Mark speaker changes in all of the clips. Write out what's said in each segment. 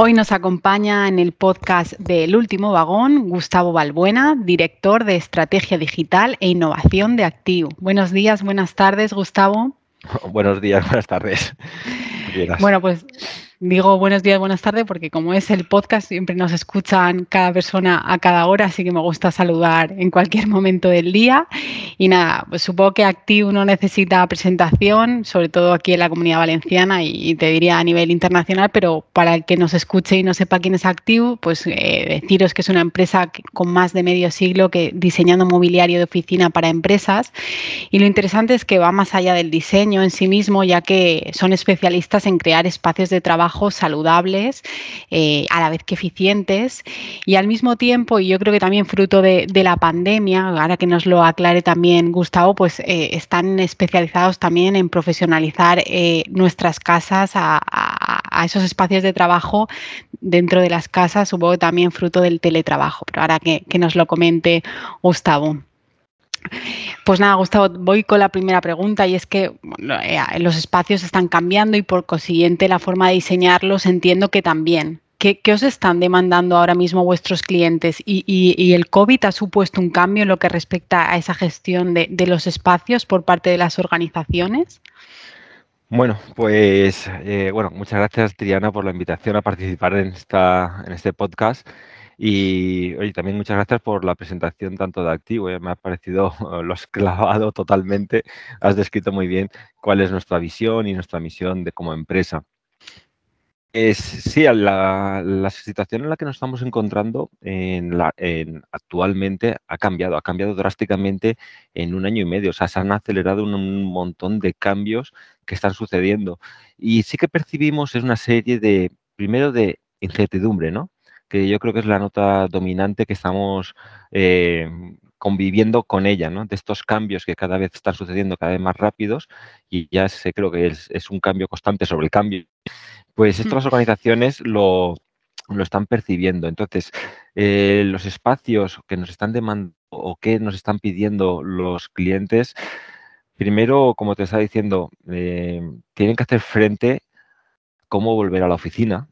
Speaker 1: Hoy nos acompaña en el podcast del último vagón Gustavo Balbuena, director de Estrategia Digital e Innovación de Activo. Buenos días, buenas tardes, Gustavo.
Speaker 2: Buenos días, buenas tardes.
Speaker 1: Bueno, pues Digo buenos días, buenas tardes, porque como es el podcast, siempre nos escuchan cada persona a cada hora, así que me gusta saludar en cualquier momento del día. Y nada, pues supongo que Active no necesita presentación, sobre todo aquí en la comunidad valenciana y te diría a nivel internacional, pero para el que nos escuche y no sepa quién es Active, pues eh, deciros que es una empresa con más de medio siglo que diseñando mobiliario de oficina para empresas. Y lo interesante es que va más allá del diseño en sí mismo, ya que son especialistas en crear espacios de trabajo saludables, eh, a la vez que eficientes y al mismo tiempo, y yo creo que también fruto de, la pandemia, ahora que nos lo aclare también Gustavo, pues eh, están especializados también en profesionalizar eh, nuestras casas a, esos espacios de trabajo dentro de las casas, supongo que también fruto del teletrabajo, pero ahora que nos lo comente Gustavo. Pues nada, Gustavo, voy con la primera pregunta y es que eh, los espacios están cambiando y por consiguiente la forma de diseñarlos entiendo que también. ¿Qué, os están demandando ahora mismo vuestros clientes? ¿Y, el COVID ha supuesto un cambio en lo que respecta a esa gestión de, los espacios por parte de las organizaciones?
Speaker 2: Bueno, pues eh, bueno, muchas gracias Triana por la invitación a participar en, esta, en este podcast. Y oye, también muchas gracias por la presentación tanto de Activo. Me ha parecido, lo has clavado totalmente. Has descrito muy bien cuál es nuestra visión y nuestra misión de como empresa. Es, sí, la, la, situación en la que nos estamos encontrando en la, en, actualmente ha cambiado, ha cambiado drásticamente en un año y medio. O sea, se han acelerado un, un, montón de cambios que están sucediendo. Y sí que percibimos es una serie de, primero, de incertidumbre, ¿no? Que yo creo que es la nota dominante que estamos eh, conviviendo con ella, ¿no? De estos cambios que cada vez están sucediendo cada vez más rápidos y ya sé, creo que es, un cambio constante sobre el cambio. Pues estas organizaciones lo, están percibiendo. Entonces, eh, los espacios que nos están demandando o que nos están pidiendo los clientes, primero, como te estaba diciendo, eh, tienen que hacer frente a cómo volver a la oficina,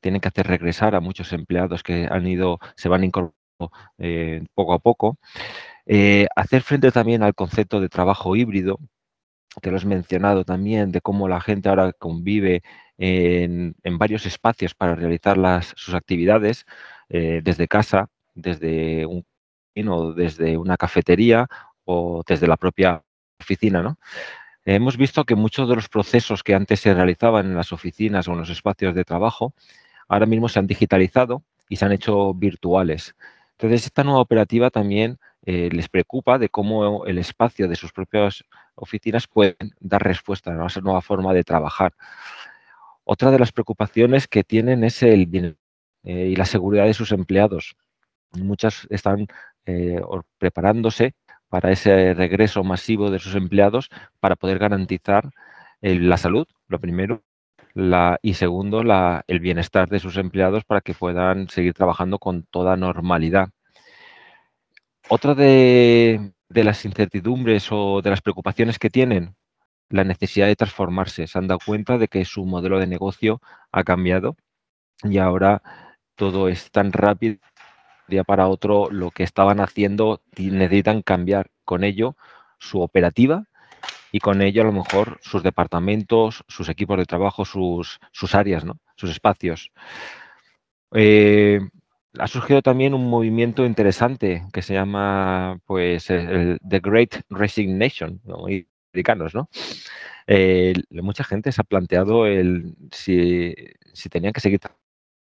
Speaker 2: tienen que hacer regresar a muchos empleados que han ido, se van incorporando eh, poco a poco. Eh, hacer frente también al concepto de trabajo híbrido, que lo has mencionado también, de cómo la gente ahora convive en, varios espacios para realizar sus actividades, eh, desde casa, desde un o desde una cafetería o desde la propia oficina, ¿no? Hemos visto que muchos de los procesos que antes se realizaban en las oficinas o en los espacios de trabajo ahora mismo se han digitalizado y se han hecho virtuales. Entonces, esta nueva operativa también eh, les preocupa de cómo el espacio de sus propias oficinas puede dar respuesta a esa nueva forma de trabajar. Otra de las preocupaciones que tienen es el bien eh, y la seguridad de sus empleados. Muchas están eh, preparándose para ese regreso masivo de sus empleados para poder garantizar la salud, lo primero, y segundo, el bienestar de sus empleados para que puedan seguir trabajando con toda normalidad. Otra de, las incertidumbres o de las preocupaciones que tienen, la necesidad de transformarse. Se han dado cuenta de que su modelo de negocio ha cambiado y ahora todo es tan rápido día para otro lo que estaban haciendo necesitan cambiar con ello su operativa y con ello a lo mejor sus departamentos, sus equipos de trabajo, sus, áreas, ¿no? sus espacios. Eh, ha surgido también un movimiento interesante que se llama pues The Great Resignation, ¿no? americanos, ¿no? Eh, mucha gente se ha planteado el si, si tenían que seguir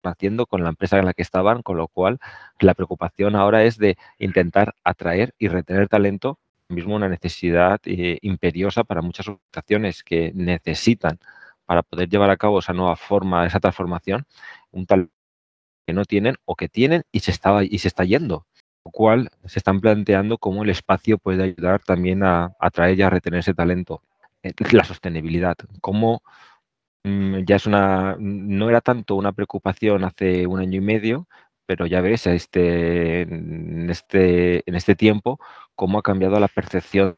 Speaker 2: haciendo con la empresa en la que estaban, con lo cual la preocupación ahora es de intentar atraer y retener talento mismo una necesidad eh, imperiosa para muchas organizaciones que necesitan para poder llevar a cabo esa nueva forma, esa transformación, un tal que no tienen o que tienen y se está, y se está yendo. lo cual se están planteando cómo el espacio puede ayudar también a atraer y a retener ese talento. Eh, la sostenibilidad, cómo mm, ya es una, no era tanto una preocupación hace un año y medio, pero ya ves este, en, este, en este tiempo cómo ha cambiado la percepción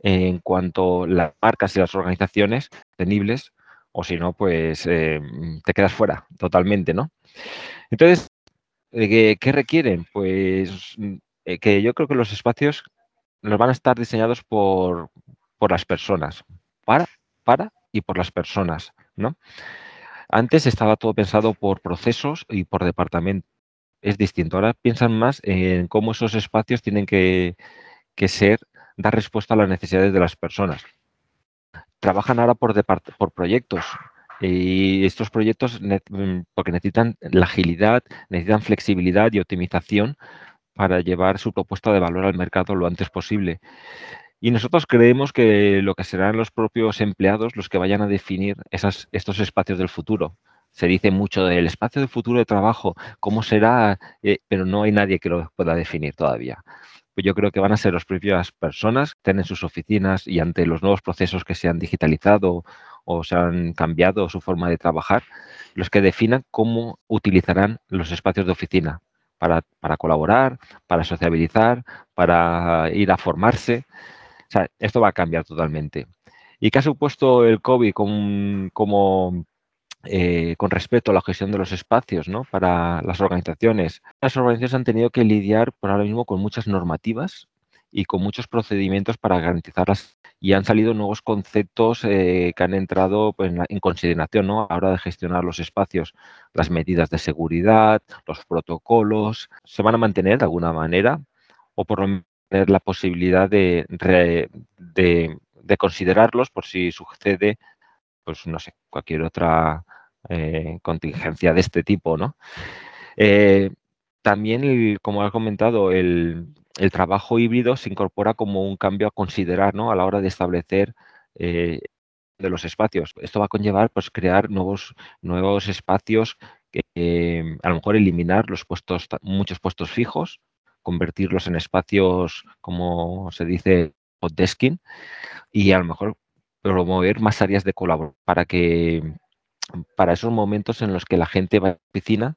Speaker 2: en cuanto las marcas y las organizaciones sostenibles, o si no, pues eh, te quedas fuera totalmente, ¿no? Entonces, ¿qué, requieren? Pues eh, que yo creo que los espacios nos van a estar diseñados por, por las personas, para, para y por las personas, ¿no? Antes estaba todo pensado por procesos y por departamento. Es distinto. Ahora piensan más en cómo esos espacios tienen que, ser, dar respuesta a las necesidades de las personas. Trabajan ahora por, proyectos. Y estos proyectos, mm, porque necesitan la agilidad, necesitan flexibilidad y optimización para llevar su propuesta de valor al mercado lo antes posible. Y nosotros creemos que lo que serán los propios empleados los que vayan a definir estos espacios del futuro. Se dice mucho del espacio del futuro de trabajo, cómo será, eh, pero no hay nadie que lo pueda definir todavía. Pues yo creo que van a ser las propias personas que en sus oficinas y ante los nuevos procesos que se han digitalizado o se han cambiado su forma de trabajar, los que definan cómo utilizarán los espacios de oficina para colaborar, para sociabilizar, para ir a formarse esto va a cambiar totalmente. ¿Y qué ha supuesto el COVID con, como, eh, con respecto a la gestión de los espacios para las organizaciones? Las organizaciones han tenido que lidiar por ahora mismo con muchas normativas y con muchos procedimientos para garantizarlas y han salido nuevos conceptos eh, que han entrado pues, en, consideración ¿no? a la hora de gestionar los espacios, las medidas de seguridad, los protocolos, se van a mantener de alguna manera o por lo la posibilidad de, de, considerarlos por si sucede, pues no sé, cualquier otra eh, contingencia de este tipo, ¿no? Eh, también, como has comentado, el, trabajo híbrido se incorpora como un cambio a considerar ¿no? a la hora de establecer eh, de los espacios. Esto va a conllevar pues, crear nuevos, nuevos espacios, que, a lo mejor eliminar los puestos, muchos puestos fijos, convertirlos en espacios, como se dice, desking y a lo mejor promover más áreas de colaboración para que para esos momentos en los que la gente va a la oficina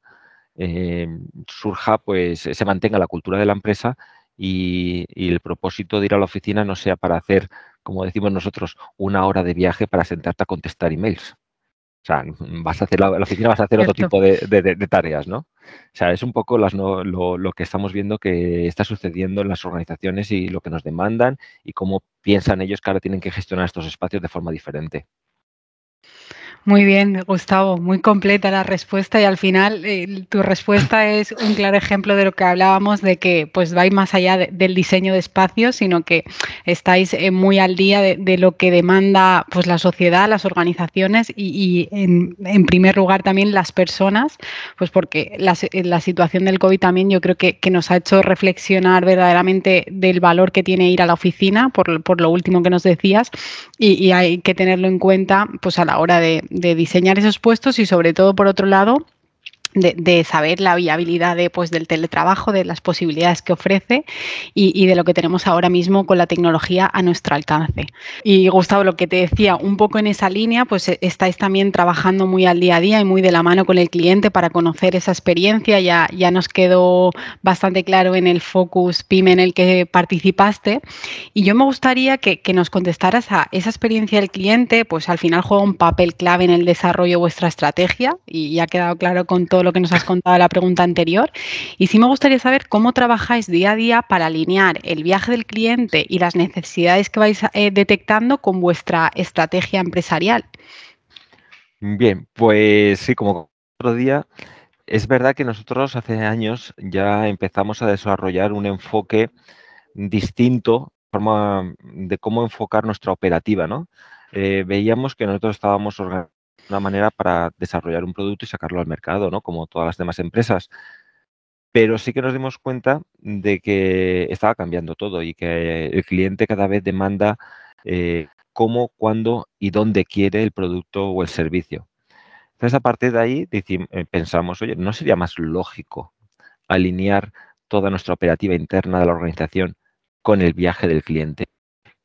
Speaker 2: eh, surja, pues se mantenga la cultura de la empresa y, el propósito de ir a la oficina no sea para hacer, como decimos nosotros, una hora de viaje para sentarte a contestar emails. O sea, vas a hacer la, oficina vas a hacer otro tipo de, tareas, ¿no? O sea, es un poco las, lo, lo, que estamos viendo que está sucediendo en las organizaciones y lo que nos demandan y cómo piensan ellos que ahora tienen que gestionar estos espacios de forma diferente.
Speaker 1: Muy bien, Gustavo, muy completa la respuesta y al final eh, tu respuesta es un claro ejemplo de lo que hablábamos de que pues vais más allá del diseño de espacios, sino que estáis eh, muy al día de, lo que demanda pues la sociedad, las organizaciones y, en, primer lugar también las personas, pues porque la, situación del COVID también yo creo que, nos ha hecho reflexionar verdaderamente del valor que tiene ir a la oficina, por, lo último que nos decías, y, y hay que tenerlo en cuenta pues a la hora de de diseñar esos puestos y sobre todo, por otro lado, de, saber la viabilidad de, pues, del teletrabajo, de las posibilidades que ofrece y, de lo que tenemos ahora mismo con la tecnología a nuestro alcance. Y Gustavo, lo que te decía, un poco en esa línea, pues eh, estáis también trabajando muy al día a día y muy de la mano con el cliente para conocer esa experiencia. Ya, ya nos quedó bastante claro en el Focus PYME en el que participaste. Y yo me gustaría que, que nos contestaras a esa experiencia del cliente, pues al final juega un papel clave en el desarrollo de vuestra estrategia y ya ha quedado claro con todo lo que nos has contado en la pregunta anterior. Y sí me gustaría saber cómo trabajáis día a día para alinear el viaje del cliente y las necesidades que vais eh, detectando con vuestra estrategia empresarial.
Speaker 2: Bien, pues sí, como otro día, es verdad que nosotros hace años ya empezamos a desarrollar un enfoque distinto de cómo enfocar nuestra operativa, ¿no? Eh, veíamos que nosotros estábamos organizando una manera para desarrollar un producto y sacarlo al mercado, ¿no? Como todas las demás empresas. Pero sí que nos dimos cuenta de que estaba cambiando todo y que el cliente cada vez demanda eh, cómo, cuándo y dónde quiere el producto o el servicio. Entonces, a partir de ahí eh, pensamos, oye, ¿no sería más lógico alinear toda nuestra operativa interna de la organización con el viaje del cliente,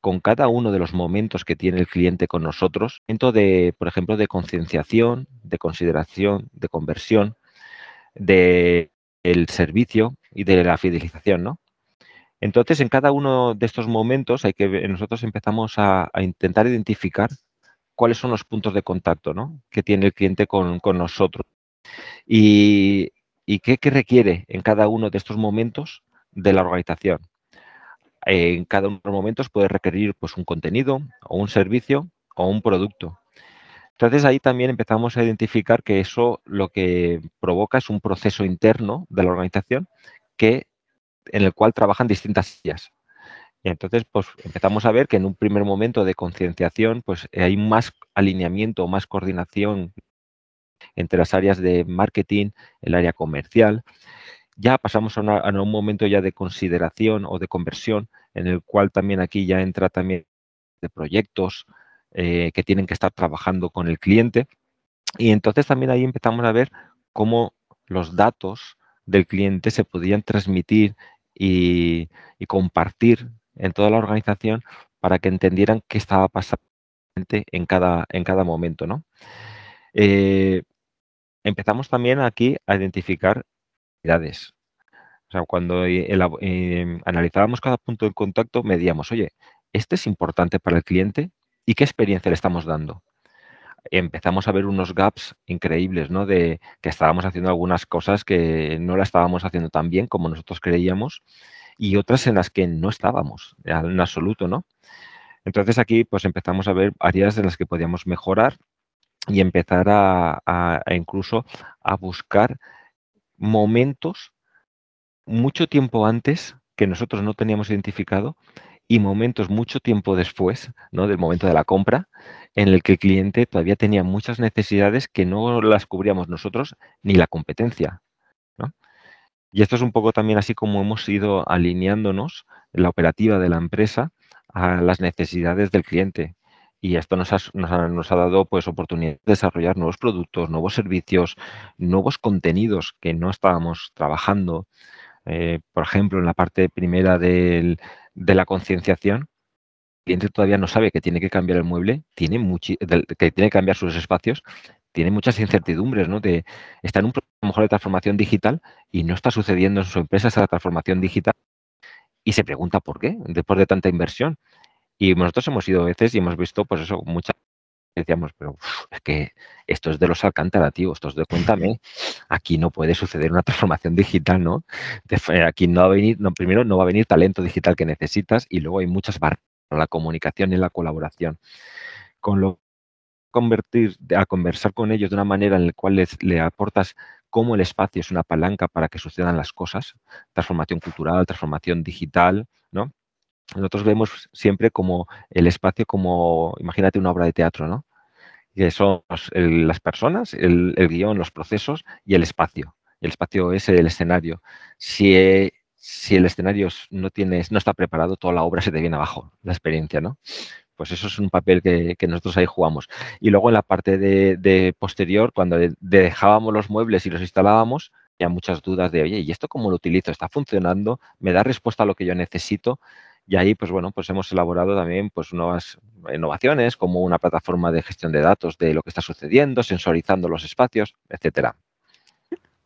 Speaker 2: con cada uno de los momentos que tiene el cliente con nosotros, por ejemplo, de concienciación, de consideración, de conversión, de el servicio y de la fidelización, ¿no? Entonces, en cada uno de estos momentos hay que nosotros empezamos a, intentar identificar cuáles son los puntos de contacto ¿no? que tiene el cliente con, nosotros y, qué, requiere en cada uno de estos momentos de la organización. En cada uno de los momentos puede requerir pues, un contenido o un servicio o un producto. Entonces ahí también empezamos a identificar que eso lo que provoca es un proceso interno de la organización que en el cual trabajan distintas áreas. Y entonces, pues empezamos a ver que en un primer momento de concienciación, pues hay más alineamiento, más coordinación entre las áreas de marketing, el área comercial. Ya pasamos a, un momento ya de consideración o de conversión, en el cual también aquí ya entra también de proyectos eh, que tienen que estar trabajando con el cliente. Y entonces también ahí empezamos a ver cómo los datos del cliente se podían transmitir y, compartir en toda la organización para que entendieran qué estaba pasando en cada, en cada momento. ¿no? Eh, empezamos también aquí a identificar necesidades. O sea, cuando eh, analizábamos cada punto de contacto, medíamos, oye, ¿este es importante para el cliente? ¿Y qué experiencia le estamos dando? empezamos a ver unos gaps increíbles, ¿no? De que estábamos haciendo algunas cosas que no la estábamos haciendo tan bien como nosotros creíamos y otras en las que no estábamos en absoluto, ¿no? Entonces aquí pues empezamos a ver áreas en las que podíamos mejorar y empezar a, incluso a buscar momentos mucho tiempo antes que nosotros no teníamos identificado y momentos mucho tiempo después, ¿no? Del momento de la compra, en el que el cliente todavía tenía muchas necesidades que no las cubríamos nosotros ni la competencia. Y esto es un poco también así como hemos ido alineándonos la operativa de la empresa a las necesidades del cliente. Y esto nos ha, nos ha, dado pues, oportunidad de desarrollar nuevos productos, nuevos servicios, nuevos contenidos que no estábamos trabajando. Eh, por ejemplo, en la parte primera de la concienciación, cliente todavía no sabe que tiene que cambiar el mueble, tiene que tiene que cambiar sus espacios, tiene muchas incertidumbres, ¿no? De, está en un proceso de transformación digital y no está sucediendo en su empresa esa transformación digital y se pregunta por qué, después de tanta inversión. Y nosotros hemos ido a veces y hemos visto, pues eso, muchas decíamos, pero es que esto es de los alcantarativos, esto es de cuéntame, aquí no puede suceder una transformación digital, ¿no? aquí no va a venir, no, primero no va a venir talento digital que necesitas y luego hay muchas barreras la comunicación y la colaboración. Con lo convertir a conversar con ellos de una manera en la cual les, le aportas cómo el espacio es una palanca para que sucedan las cosas, transformación cultural, transformación digital, ¿no? Nosotros vemos siempre como el espacio como, imagínate una obra de teatro, ¿no? Que son las personas, el, el, guion, los procesos y el espacio. El espacio es el escenario. Si si el escenario no, tienes, no está preparado, toda la obra se te viene abajo, la experiencia, ¿no? Pues eso es un papel que, nosotros ahí jugamos. Y luego en la parte de, posterior, cuando dejábamos los muebles y los instalábamos, había muchas dudas de, oye, ¿y esto cómo lo utilizo? ¿Está funcionando? ¿Me da respuesta a lo que yo necesito? Y ahí, pues bueno, pues hemos elaborado también pues nuevas innovaciones, como una plataforma de gestión de datos de lo que está sucediendo, sensorizando los espacios, etcétera.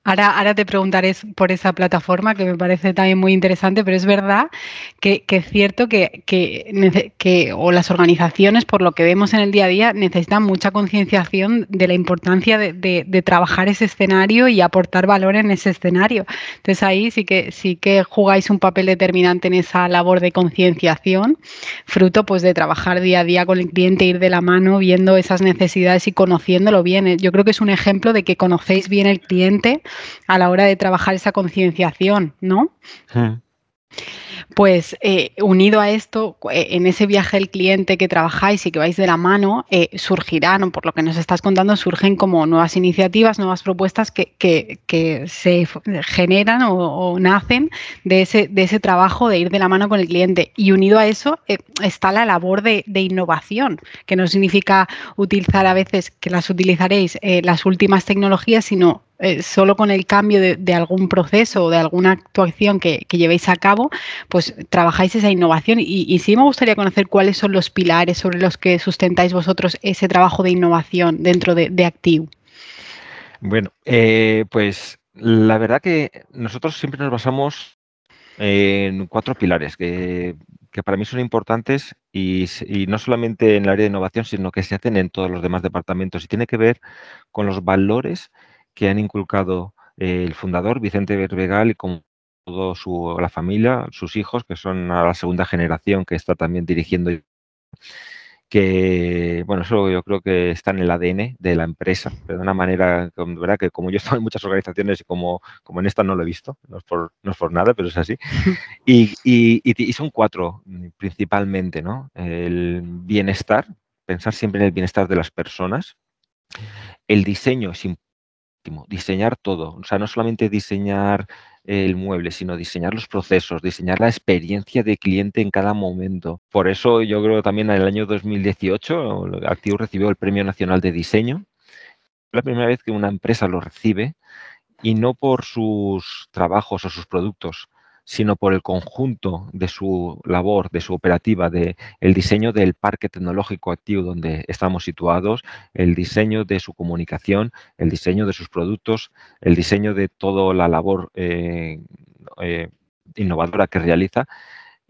Speaker 1: Ahora, te preguntaré por esa plataforma que me parece también muy interesante, pero es verdad que, es cierto que, que, o las organizaciones, por lo que vemos en el día a día, necesitan mucha concienciación de la importancia de, trabajar ese escenario y aportar valor en ese escenario. Entonces ahí sí que sí que jugáis un papel determinante en esa labor de concienciación, fruto pues de trabajar día a día con el cliente, ir de la mano, viendo esas necesidades y conociéndolo bien. Yo creo que es un ejemplo de que conocéis bien el cliente a la hora de trabajar esa concienciación, ¿no? Pues eh, unido a esto, eh, en ese viaje del cliente que trabajáis y que vais de la mano, eh, surgirán, por lo que nos estás contando, surgen como nuevas iniciativas, nuevas propuestas que, se generan o, nacen de ese, de ese trabajo de ir de la mano con el cliente. Y unido a eso está la labor de, innovación, que no significa utilizar a veces que las utilizaréis las últimas tecnologías, sino eh, solo con el cambio de, algún proceso o de alguna actuación que, llevéis a cabo, pues trabajáis esa innovación. Y, sí me gustaría conocer cuáles son los pilares sobre los que sustentáis vosotros ese trabajo de innovación dentro de, de Active.
Speaker 2: Bueno, eh, pues la verdad que nosotros siempre nos basamos en cuatro pilares que, para mí son importantes y, no solamente en el área de innovación, sino que se hacen en todos los demás departamentos y tiene que ver con los valores que han inculcado eh, el fundador, Vicente Berbegal, y con toda la familia, sus hijos, que son a la segunda generación que está también dirigiendo que, bueno, eso yo creo que está en el ADN de la empresa, pero de una manera, ¿verdad? Que como yo he estado en muchas organizaciones y como, como en esta no lo he visto, no es por, no es por nada, pero es así. Y, y, y, son cuatro principalmente, ¿no? El bienestar, pensar siempre en el bienestar de las personas. El diseño diseñar todo, o sea, no solamente diseñar el mueble, sino diseñar los procesos, diseñar la experiencia de cliente en cada momento. Por eso yo creo también en el año 2018 Activo recibió el Premio Nacional de Diseño. La primera vez que una empresa lo recibe y no por sus trabajos o sus productos, sino por el conjunto de su labor, de su operativa, de el diseño del parque tecnológico activo donde estamos situados, el diseño de su comunicación, el diseño de sus productos, el diseño de toda la labor eh, eh, innovadora que realiza.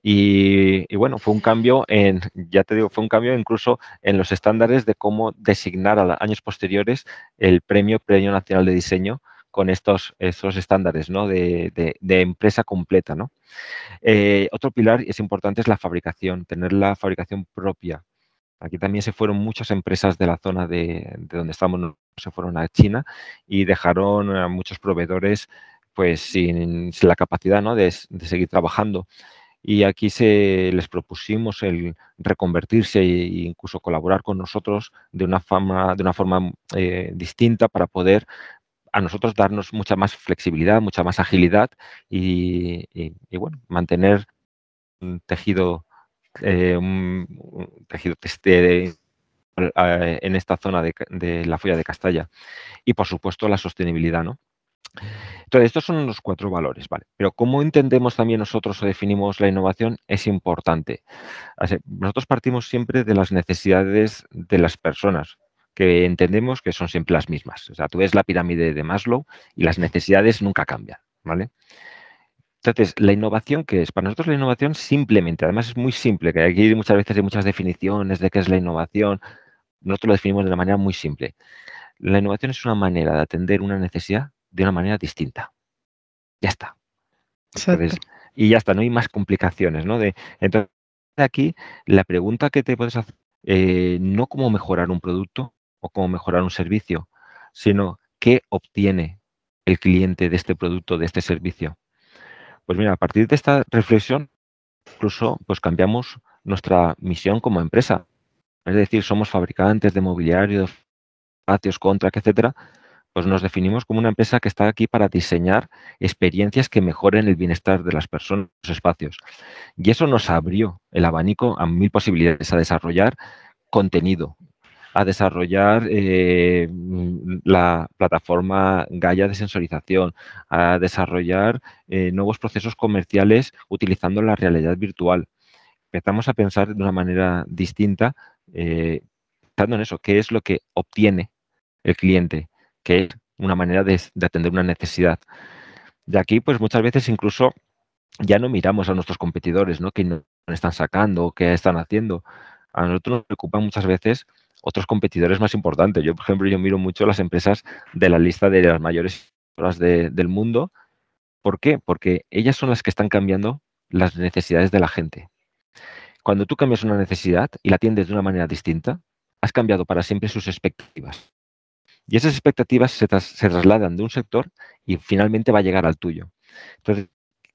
Speaker 2: Y, bueno, fue un cambio en, ya te digo, fue un cambio incluso en los estándares de cómo designar a años posteriores el premio Premio Nacional de Diseño con estos, estándares ¿no? de, empresa completa. ¿no? Eh, otro pilar es importante es la fabricación, tener la fabricación propia. Aquí también se fueron muchas empresas de la zona de, donde estamos, se fueron a China y dejaron a muchos proveedores pues sin, la capacidad ¿no? de, seguir trabajando y aquí se les propusimos el reconvertirse e incluso colaborar con nosotros de una forma, de una forma eh, distinta para poder a nosotros darnos mucha más flexibilidad, mucha más agilidad y, bueno, mantener un tejido, eh, un, tejido este, en esta zona de, la folla de Castalla. Y por supuesto la sostenibilidad, ¿no? Entonces, estos son los cuatro valores, ¿vale? Pero cómo entendemos también nosotros o definimos la innovación es importante. nosotros partimos siempre de las necesidades de las personas que entendemos que son siempre las mismas. O sea, tú ves la pirámide de Maslow y las necesidades nunca cambian, ¿vale? Entonces, la innovación, ¿qué es? Para nosotros la innovación simplemente, además es muy simple, que aquí muchas veces hay muchas definiciones de qué es la innovación. Nosotros lo definimos de una manera muy simple. La innovación es una manera de atender una necesidad de una manera distinta. Ya está. y ya está, no hay más complicaciones, ¿no? De, entonces, aquí la pregunta que te puedes hacer, eh, no cómo mejorar un producto, o cómo mejorar un servicio, sino qué obtiene el cliente de este producto, de este servicio. Pues mira, a partir de esta reflexión, incluso pues cambiamos nuestra misión como empresa. Es decir, somos fabricantes de mobiliario, patios, contra, etcétera, pues nos definimos como una empresa que está aquí para diseñar experiencias que mejoren el bienestar de las personas, los espacios. Y eso nos abrió el abanico a mil posibilidades a desarrollar contenido, a desarrollar eh, la plataforma Gaia de sensorización, a desarrollar eh, nuevos procesos comerciales utilizando la realidad virtual. Empezamos a pensar de una manera distinta, eh, pensando en eso, qué es lo que obtiene el cliente, qué es una manera de, atender una necesidad. De aquí, pues muchas veces incluso ya no miramos a nuestros competidores, ¿no? ¿Qué nos están sacando? ¿Qué están haciendo? A nosotros nos preocupan muchas veces otros competidores más importantes. Yo, por ejemplo, yo miro mucho las empresas de la lista de las mayores del mundo. ¿Por qué? Porque ellas son las que están cambiando las necesidades de la gente. Cuando tú cambias una necesidad y la atiendes de una manera distinta, has cambiado para siempre sus expectativas. Y esas expectativas se, se trasladan de un sector y finalmente va a llegar al tuyo. Entonces,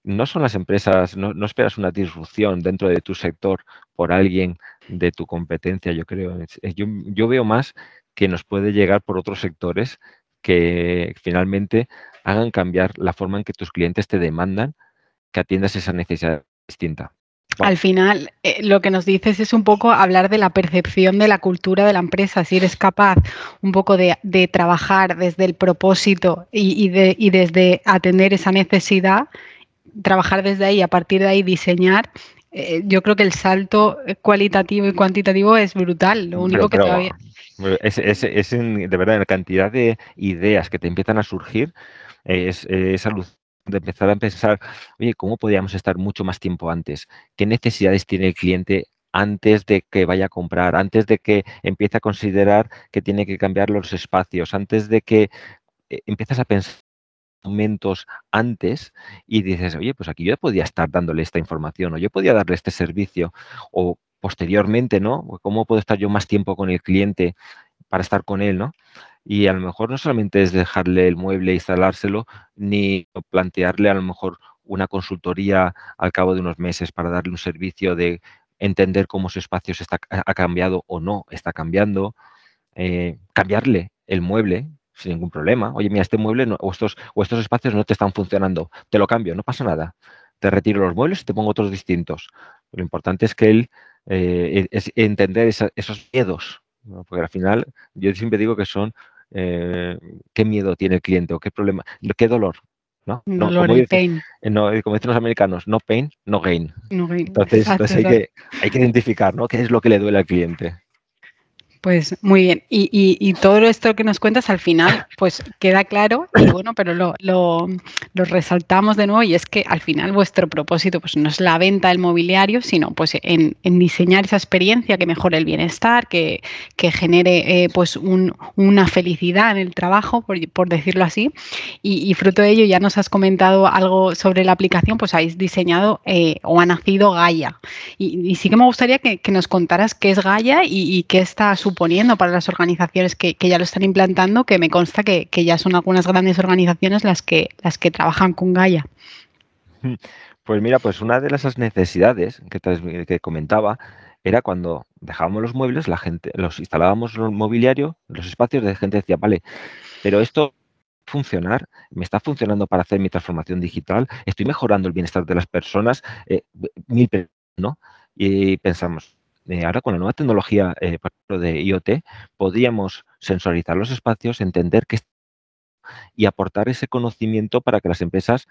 Speaker 2: no son las empresas, no, esperas una disrupción dentro de tu sector por alguien de tu competencia, yo creo. Yo, veo más que nos puede llegar por otros sectores que finalmente hagan cambiar la forma en que tus clientes te demandan que atiendas esa necesidad distinta.
Speaker 1: Al final, eh, lo que nos dices es un poco hablar de la percepción de la cultura de la empresa, si eres capaz un poco de, trabajar desde el propósito y, desde atender esa necesidad, trabajar desde ahí, a partir de ahí diseñar. Eh, yo creo que el salto cualitativo y cuantitativo es brutal. Lo único que todavía.
Speaker 2: Es, de verdad, la cantidad de ideas que te empiezan a surgir es, es de empezar a pensar, oye, ¿cómo podríamos estar mucho más tiempo antes? ¿Qué necesidades tiene el cliente antes de que vaya a comprar, antes de que empiece a considerar que tiene que cambiar los espacios, antes de que eh, empiezas a pensar momentos antes y dices, oye, pues aquí yo podía estar dándole esta información o yo podía darle este servicio o posteriormente, ¿no? ¿Cómo puedo estar yo más tiempo con el cliente para estar con él, ¿no? Y a lo mejor no solamente es dejarle el mueble e instalárselo, ni plantearle a lo mejor una consultoría al cabo de unos meses para darle un servicio de entender cómo su espacio está, ha cambiado o no está cambiando, eh, cambiarle el mueble sin ningún problema. Oye, mira, este mueble o, estos, o estos espacios no te están funcionando, te lo cambio, no pasa nada. Te retiro los muebles y te pongo otros distintos. Lo importante es que él eh, es entender esos miedos, porque al final yo siempre digo que son eh, qué miedo tiene el cliente o qué problema, qué dolor. ¿no?
Speaker 1: Dolor como, pain.
Speaker 2: Eh, como dicen los americanos, no pain, no gain. Entonces, pues hay, Que, hay que identificar ¿no? qué es lo que le duele al cliente.
Speaker 1: Pues muy bien. Y, todo esto que nos cuentas al final, pues queda claro y bueno, pero lo, lo, resaltamos de nuevo y es que al final vuestro propósito pues no es la venta del mobiliario, sino pues en, diseñar esa experiencia que mejore el bienestar, que, que genere eh, pues una felicidad en el trabajo, por, decirlo así. Y, fruto de ello ya nos has comentado algo sobre la aplicación, pues habéis diseñado eh, o ha nacido Gaia. Y, sí que me gustaría que, nos contaras qué es Gaia y, qué está su suponiendo para las organizaciones que, ya lo están implantando, que me consta que, ya son algunas grandes organizaciones las que, las que trabajan con Gaia.
Speaker 2: Pues mira, pues una de esas necesidades que, comentaba era cuando dejábamos los muebles, la gente, los instalábamos el mobiliario, los espacios, de gente decía, vale, pero esto funcionar, me está funcionando para hacer mi transformación digital, estoy mejorando el bienestar de las personas, eh, mil, ¿no? Y pensamos, eh, ahora con la nueva tecnología, eh, de IoT, podríamos sensorizar los espacios, entender qué y aportar ese conocimiento para que las empresas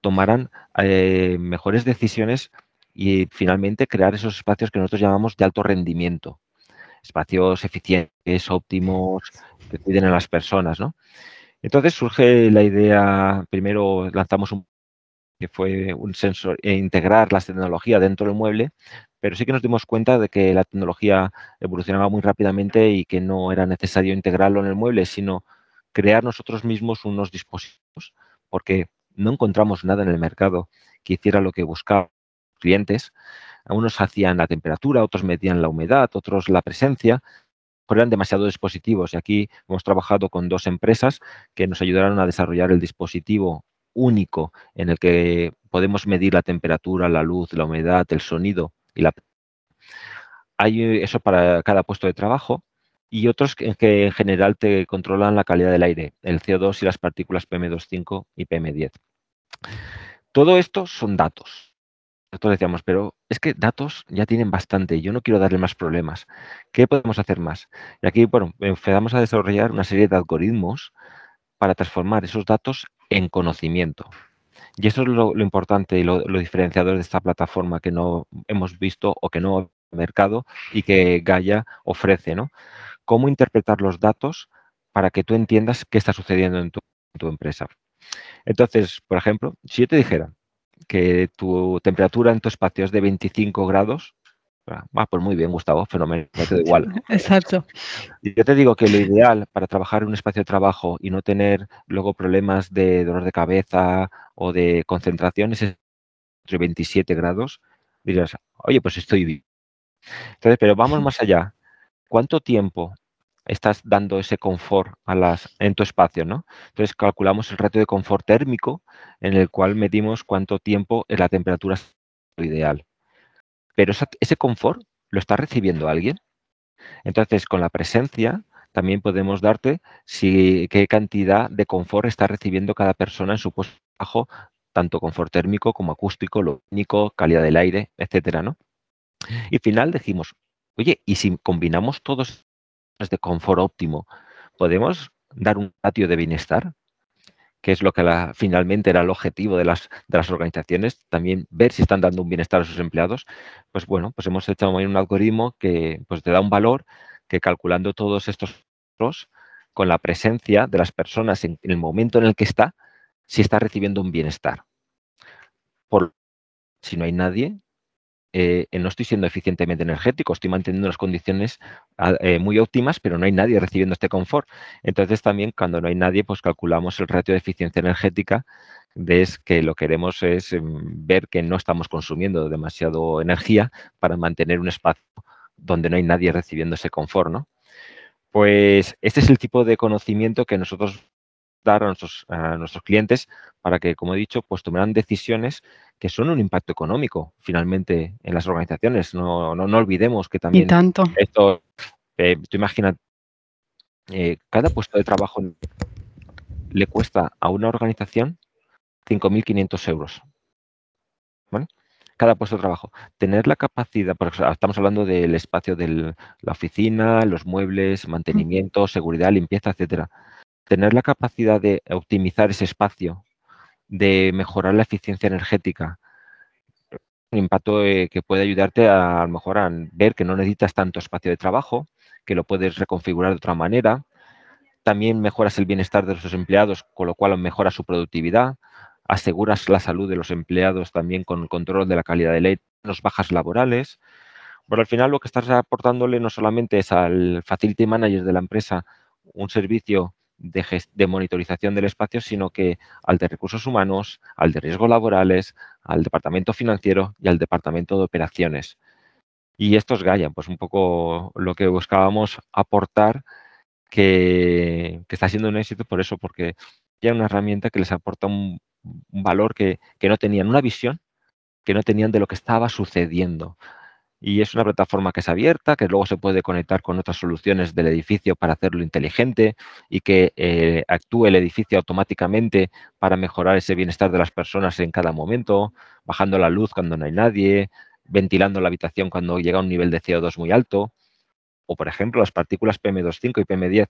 Speaker 2: tomaran eh, mejores decisiones y finalmente crear esos espacios que nosotros llamamos de alto rendimiento. Espacios eficientes, óptimos, que cuiden a las personas, ¿no? Entonces surge la idea, primero lanzamos un que fue un sensor, e integrar la tecnología dentro del mueble, pero sí que nos dimos cuenta de que la tecnología evolucionaba muy rápidamente y que no era necesario integrarlo en el mueble, sino crear nosotros mismos unos dispositivos, porque no encontramos nada en el mercado que hiciera lo que buscaban los clientes. Unos hacían la temperatura, otros medían la humedad, otros la presencia, pero eran demasiados dispositivos y aquí hemos trabajado con dos empresas que nos ayudaron a desarrollar el dispositivo único en el que podemos medir la temperatura, la luz, la humedad, el sonido Hay eh, eso para cada puesto de trabajo y otros que, en general te controlan la calidad del aire, el CO2 y las partículas PM2.5 y PM10. Todo esto son datos. Nosotros decíamos, pero es que datos ya tienen bastante, yo no quiero darle más problemas. ¿Qué podemos hacer más? Y aquí, bueno, empezamos a desarrollar una serie de algoritmos para transformar esos datos en conocimiento. Y eso es lo, importante y lo, diferenciador de esta plataforma que no hemos visto o que no mercado y que Gaia ofrece, ¿no? Cómo interpretar los datos para que tú entiendas qué está sucediendo en tu, en tu empresa. Entonces, por ejemplo, si yo te dijera que tu temperatura en tu espacio es de 25 grados, Ah, pues muy bien, Gustavo, fenomenal, me quedo igual.
Speaker 1: Exacto.
Speaker 2: Yo te digo que lo ideal para trabajar en un espacio de trabajo y no tener luego problemas de dolor de cabeza o de concentración es entre 27 grados. Dirás, oye, pues estoy bien. Entonces, pero vamos más allá. ¿Cuánto tiempo estás dando ese confort a las, en tu espacio, ¿no? Entonces calculamos el ratio de confort térmico en el cual medimos cuánto tiempo es la temperatura ideal pero ese confort lo está recibiendo alguien. Entonces, con la presencia también podemos darte si, qué cantidad de confort está recibiendo cada persona en su puesto trabajo, tanto confort térmico como acústico, lumínico, calidad del aire, etcétera, ¿no? Y al final decimos, oye, ¿y si combinamos todos de confort óptimo, podemos dar un patio de bienestar? Que es lo que finalmente era el objetivo de las, organizaciones, también ver si están dando un bienestar a sus empleados, pues bueno, pues hemos hecho un algoritmo que pues, te da un valor que calculando todos estos pros, con la presencia de las personas en, el momento en el que está, si está recibiendo un bienestar. Por si no hay nadie, eh, no estoy siendo eficientemente energético, estoy manteniendo unas condiciones ah, eh, muy óptimas, pero no hay nadie recibiendo este confort. Entonces también cuando no hay nadie, pues calculamos el ratio de eficiencia energética, de que lo que queremos es em, ver que no estamos consumiendo demasiado energía para mantener un espacio donde no hay nadie recibiendo ese confort, ¿no? Pues este es el tipo de conocimiento que nosotros dar a nuestros, a nuestros clientes para que, como he dicho, pues tomarán decisiones que son un impacto económico finalmente en las organizaciones. No, no, no olvidemos que también
Speaker 1: tanto.
Speaker 2: esto, eh, tú imaginas, eh, cada puesto de trabajo le cuesta a una organización 5.500 euros. ¿Vale? Cada puesto de trabajo. Tener la capacidad, porque estamos hablando del espacio de la oficina, los muebles, mantenimiento, seguridad, limpieza, etcétera tener la capacidad de optimizar ese espacio, de mejorar la eficiencia energética, un impacto eh, que puede ayudarte a, a ver que no necesitas tanto espacio de trabajo, que lo puedes reconfigurar de otra manera. También mejoras el bienestar de los empleados, con lo cual mejoras su productividad. Aseguras la salud de los empleados también con el control de la calidad de aire, los bajas laborales. Pero al final lo que estás aportándole no solamente es al facility manager de la empresa un servicio de, monitorización del espacio, sino que al de recursos humanos, al de riesgos laborales, al departamento financiero y al departamento de operaciones. Y esto es Gaia, pues un poco lo que buscábamos aportar, que, está siendo un éxito por eso, porque ya una herramienta que les aporta un, valor que, que no tenían, una visión que no tenían de lo que estaba sucediendo y es una plataforma que es abierta, que luego se puede conectar con otras soluciones del edificio para hacerlo inteligente y que eh, actúe el edificio automáticamente para mejorar ese bienestar de las personas en cada momento, bajando la luz cuando no hay nadie, ventilando la habitación cuando llega a un nivel de CO2 muy alto, o por ejemplo las partículas PM2.5 y PM10.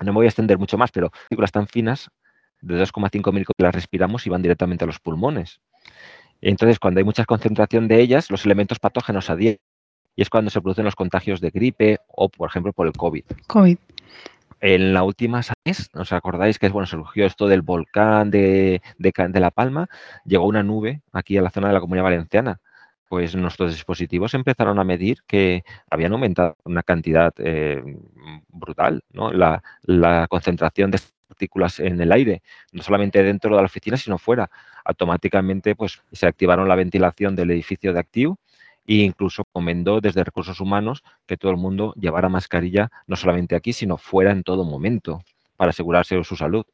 Speaker 2: No me voy a extender mucho más, pero partículas tan finas de 2,5 mil que las respiramos y van directamente a los pulmones. Entonces, cuando hay mucha concentración de ellas, los elementos patógenos adhieren. Y es cuando se producen los contagios de gripe o, por ejemplo, por el COVID.
Speaker 1: COVID.
Speaker 2: En la última vez, ¿os acordáis que bueno, surgió esto del volcán de, de, La Palma? Llegó una nube aquí a la zona de la Comunidad Valenciana. Pues nuestros dispositivos empezaron a medir que habían aumentado una cantidad eh, brutal, ¿no? La, la concentración de partículas en el aire, no solamente dentro de la oficina, sino fuera. Automáticamente pues, se activaron la ventilación del edificio de Active e incluso comendó desde recursos humanos que todo el mundo llevara mascarilla, no solamente aquí, sino fuera en todo momento, para asegurarse de su salud.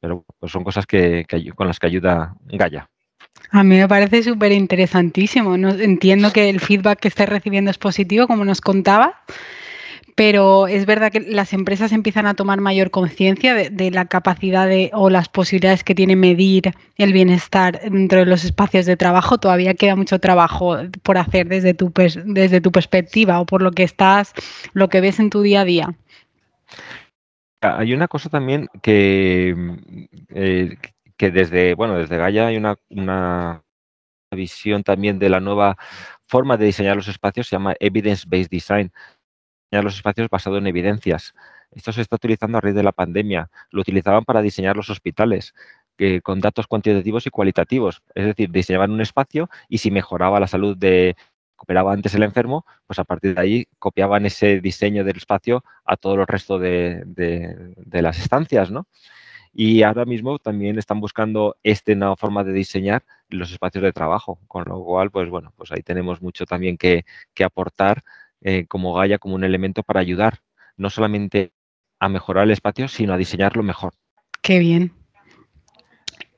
Speaker 2: Pero pues, son cosas que, con las que ayuda Gaia.
Speaker 1: A mí me parece súper interesantísimo. No, entiendo que el feedback que estés recibiendo es positivo, como nos contaba, pero es verdad que las empresas empiezan a tomar mayor conciencia de, la capacidad de, o las posibilidades que tiene medir el bienestar dentro de los espacios de trabajo. Todavía queda mucho trabajo por hacer desde tu, desde tu perspectiva o por lo que estás, lo que ves en tu día a día.
Speaker 2: Hay una cosa también que, eh, que desde, bueno, desde Gaia hay una, una visión también de la nueva forma de diseñar los espacios, se llama Evidence-Based Design los espacios basados en evidencias. Esto se está utilizando a raíz de la pandemia. Lo utilizaban para diseñar los hospitales que, con datos cuantitativos y cualitativos. Es decir, diseñaban un espacio y si mejoraba la salud de operaba antes el enfermo, pues a partir de ahí copiaban ese diseño del espacio a todo el resto de, las estancias, ¿no? Y ahora mismo también están buscando esta nueva forma de diseñar los espacios de trabajo, con lo cual, pues bueno, pues ahí tenemos mucho también que aportar eh, como Gaia como un elemento para ayudar no solamente a mejorar el espacio, sino a diseñarlo mejor.
Speaker 1: Qué bien.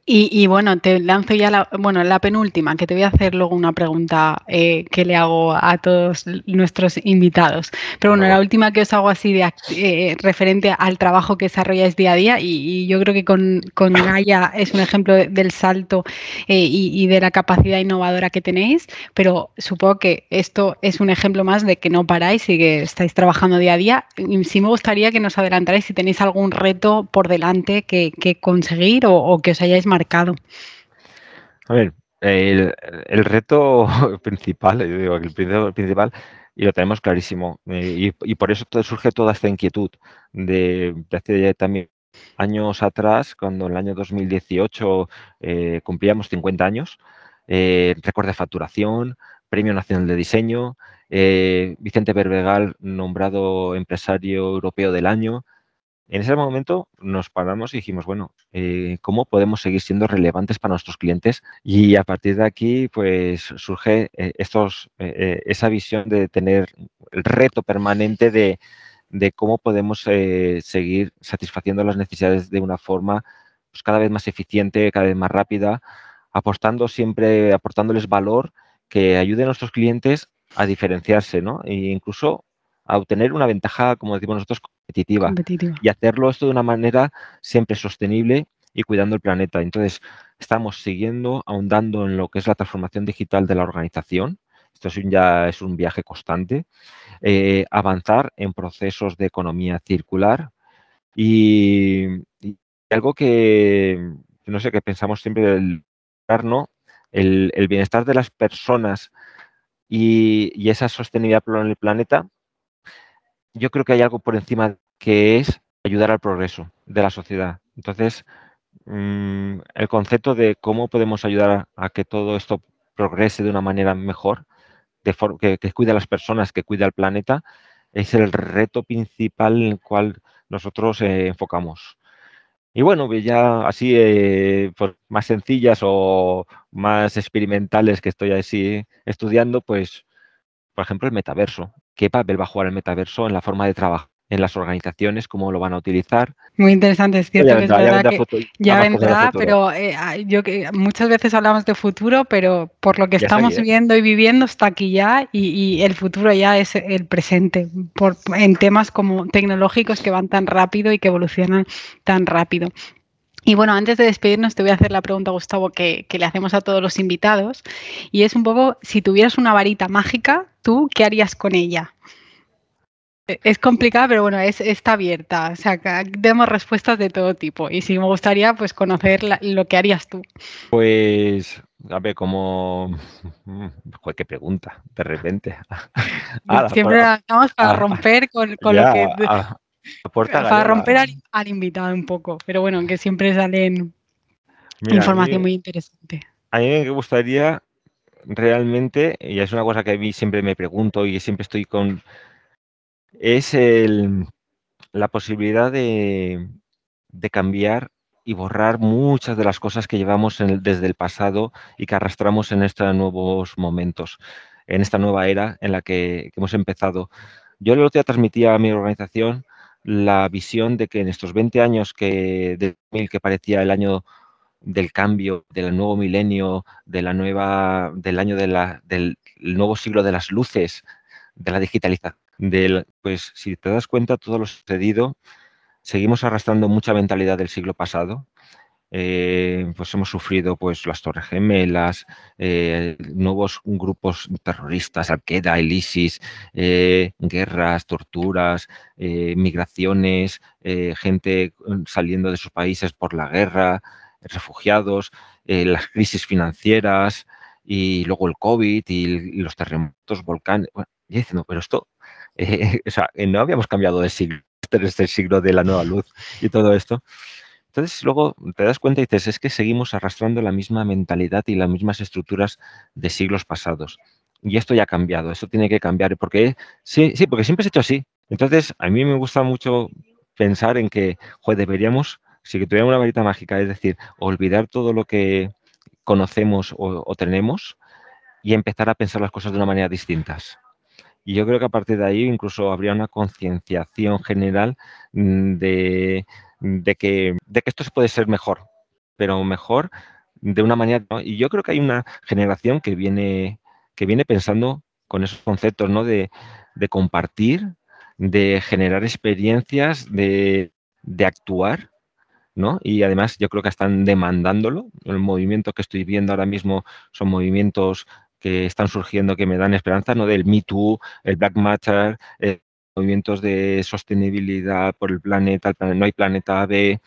Speaker 1: Y, bueno, te lanzo ya la, bueno, la penúltima, que te voy a hacer luego una pregunta eh, que le hago a todos nuestros invitados. Pero bueno, la última que os hago así de eh, referente al trabajo que desarrolláis día a día, y, yo creo que con, con, Gaia es un ejemplo del salto eh, y, de la capacidad innovadora que tenéis, pero supongo que esto es un ejemplo más de que no paráis y que estáis trabajando día a día. Y sí me gustaría que nos adelantarais si tenéis algún reto por delante que, conseguir o, o que os hayáis marcado?
Speaker 2: A ver, el, reto principal, yo digo, el principal, y lo tenemos clarísimo, eh, y, por eso surge toda esta inquietud de, hace también años atrás, cuando en el año 2018 eh, cumplíamos 50 años, eh, récord de facturación, Premio Nacional de Diseño, Vicente Berbegal nombrado empresario europeo del año, en ese momento nos paramos y dijimos, bueno, eh, ¿cómo podemos seguir siendo relevantes para nuestros clientes? Y a partir de aquí, pues surge eh, eh, esa visión de tener el reto permanente de, cómo podemos seguir satisfaciendo las necesidades de una forma pues, cada vez más eficiente, cada vez más rápida, apostando siempre, aportándoles valor que ayude a nuestros clientes a diferenciarse, ¿no? E incluso a obtener una ventaja, como decimos nosotros, competitiva, Y hacerlo esto de una manera siempre sostenible y cuidando el planeta. Entonces, estamos siguiendo, ahondando en lo que es la transformación digital de la organización. Esto ya es un viaje constante. Eh, avanzar en procesos de economía circular y, algo que, no sé, que pensamos siempre el, el, el bienestar de las personas y, y, esa sostenibilidad en el planeta yo creo que hay algo por encima que es ayudar al progreso de la sociedad. Entonces, mm, el concepto de cómo podemos ayudar a, que todo esto progrese de una manera mejor, que, que cuide a las personas, que cuide al planeta, es el reto principal en el cual nosotros eh, enfocamos. Y bueno, ya así eh, pues, más sencillas o más experimentales que estoy así estudiando, pues, por ejemplo, el metaverso qué papel va a jugar el metaverso en la forma de trabajo en las organizaciones, cómo lo van a utilizar.
Speaker 1: Muy interesante, es cierto que es verdad que ya vendrá, pero eh, yo que muchas veces hablamos de futuro, pero por lo que estamos viendo y viviendo está aquí ya y, el futuro ya es el presente, por, en temas como tecnológicos que van tan rápido y que evolucionan tan rápido. Y bueno, antes de despedirnos, te voy a hacer la pregunta, Gustavo, que, le hacemos a todos los invitados. Y es un poco, si tuvieras una varita mágica, ¿tú qué harías con ella? E, es complicada, pero bueno, es, está abierta. O sea, demos respuestas de todo tipo. Y sí me gustaría pues conocer lo que harías tú.
Speaker 2: Pues, a ver, como... Joder, qué pregunta, de repente.
Speaker 1: Siempre la para ah, romper con, lo que... Para romper al, invitado un poco, pero bueno, que siempre salen información muy interesante.
Speaker 2: A mí me gustaría realmente, y es una cosa que a mí siempre me pregunto y siempre estoy con, es el, la posibilidad de, cambiar y borrar muchas de las cosas que llevamos desde el pasado y que arrastramos en estos nuevos momentos, en esta nueva era en la que, hemos empezado. Yo el otro día transmitía a mi organización la visión de que en estos 20 años que, de, que parecía el año del cambio, del nuevo milenio, de la nueva, del año de la, del nuevo siglo de las luces, de la digitalización, del, pues si te das cuenta todo lo sucedido, seguimos arrastrando mucha mentalidad del siglo pasado, eh, pues hemos sufrido pues las Torres Gemelas, eh, nuevos grupos terroristas, Al-Qaeda, el ISIS, eh, guerras, torturas, migraciones, gente saliendo de sus países por la guerra, refugiados, las crisis financieras y luego el COVID y, los terremotos, volcanes. Bueno, y diciendo, pero esto, o sea, no habíamos cambiado de siglo, este es el siglo de la nueva luz y todo esto. Entonces luego te das cuenta y dices, es que seguimos arrastrando la misma mentalidad y las mismas estructuras de siglos pasados. Y esto ya ha cambiado, esto tiene que cambiar, porque sí, sí, porque siempre se ha hecho así. Entonces, a mí me gusta mucho pensar en que, joder, deberíamos, si tuviéramos una varita mágica, es decir, olvidar todo lo que conocemos o, tenemos y empezar a pensar las cosas de una manera distintas. Y yo creo que a partir de ahí incluso habría una concienciación general mm, de, de que, de que esto se puede ser mejor, pero mejor de una manera. Y yo creo que hay una generación que viene, que viene pensando con esos conceptos, ¿no? De, compartir, de generar experiencias, de, de actuar ¿no? Y además yo creo que están demandándolo. El movimiento que estoy viendo ahora mismo son movimientos que están surgiendo que me dan esperanza, ¿no? Del Me Too, el Black Matter, eh, movimientos de sostenibilidad por el planeta, no hay planeta B,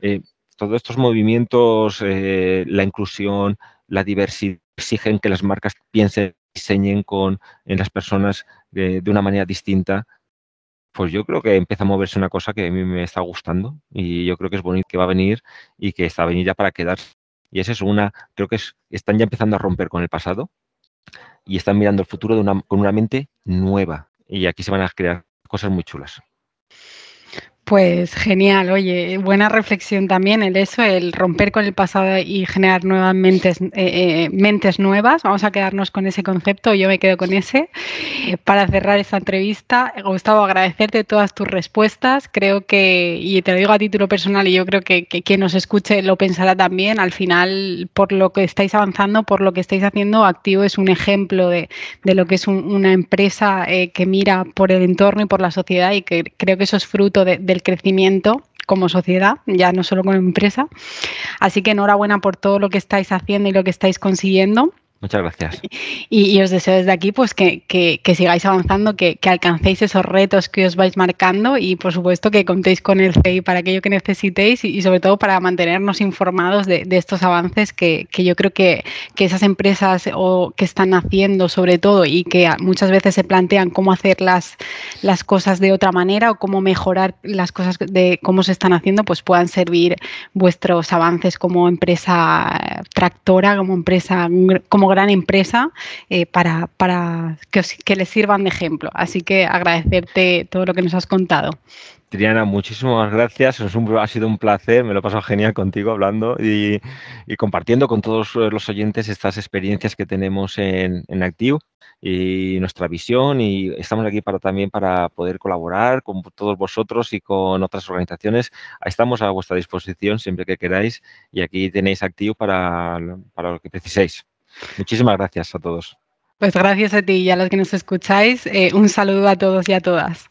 Speaker 2: eh, todos estos movimientos, eh, la inclusión, la diversidad, exigen que las marcas piensen, diseñen con en las personas de una manera distinta pues yo creo que empieza a moverse una cosa que a mí me está gustando y yo creo que es bonito que va a venir y que está a venir ya para quedarse. Y esa es una, creo que están ya empezando a romper con el pasado y están mirando el futuro con una mente nueva. Y aquí se van a crear cosas muy chulas.
Speaker 1: Pues genial, oye, buena reflexión también el eso, el romper con el pasado y generar nuevas mentes, eh, eh, mentes nuevas. Vamos a quedarnos con ese concepto, yo me quedo con ese. Para cerrar esta entrevista, Gustavo, agradecerte todas tus respuestas. Creo que, y te lo digo a título personal, y yo creo que, quien nos escuche lo pensará también, al final, por lo que estáis avanzando, por lo que estáis haciendo, Activo es un ejemplo de, lo que es una empresa eh, que mira por el entorno y por la sociedad y que creo que eso es fruto de crecimiento como sociedad, ya no solo como empresa. Así que enhorabuena por todo lo que estáis haciendo y lo que estáis consiguiendo.
Speaker 2: Muchas gracias.
Speaker 1: Y, os deseo desde aquí pues que, sigáis avanzando, que, alcancéis esos retos que os vais marcando y por supuesto que contéis con el CEI para aquello que necesitéis y, sobre todo para mantenernos informados de, estos avances que, yo creo que, esas empresas o que están haciendo sobre todo y que muchas veces se plantean cómo hacer las, las cosas de otra manera o cómo mejorar las cosas de cómo se están haciendo, pues puedan servir vuestros avances como empresa tractora, como empresa, como gran empresa eh, para, para que, que les sirvan de ejemplo. Así que agradecerte todo lo que nos has contado.
Speaker 2: Triana, muchísimas gracias. ha sido un placer, me lo he pasado genial contigo hablando y, compartiendo con todos los oyentes estas experiencias que tenemos en, en y nuestra visión y estamos aquí para también para poder colaborar con todos vosotros y con otras organizaciones. Estamos a vuestra disposición siempre que queráis y aquí tenéis Active para, para lo que preciséis. Muchísimas gracias a todos.
Speaker 1: Pues gracias a ti y a los que nos escucháis. Eh, un saludo a todos y a todas.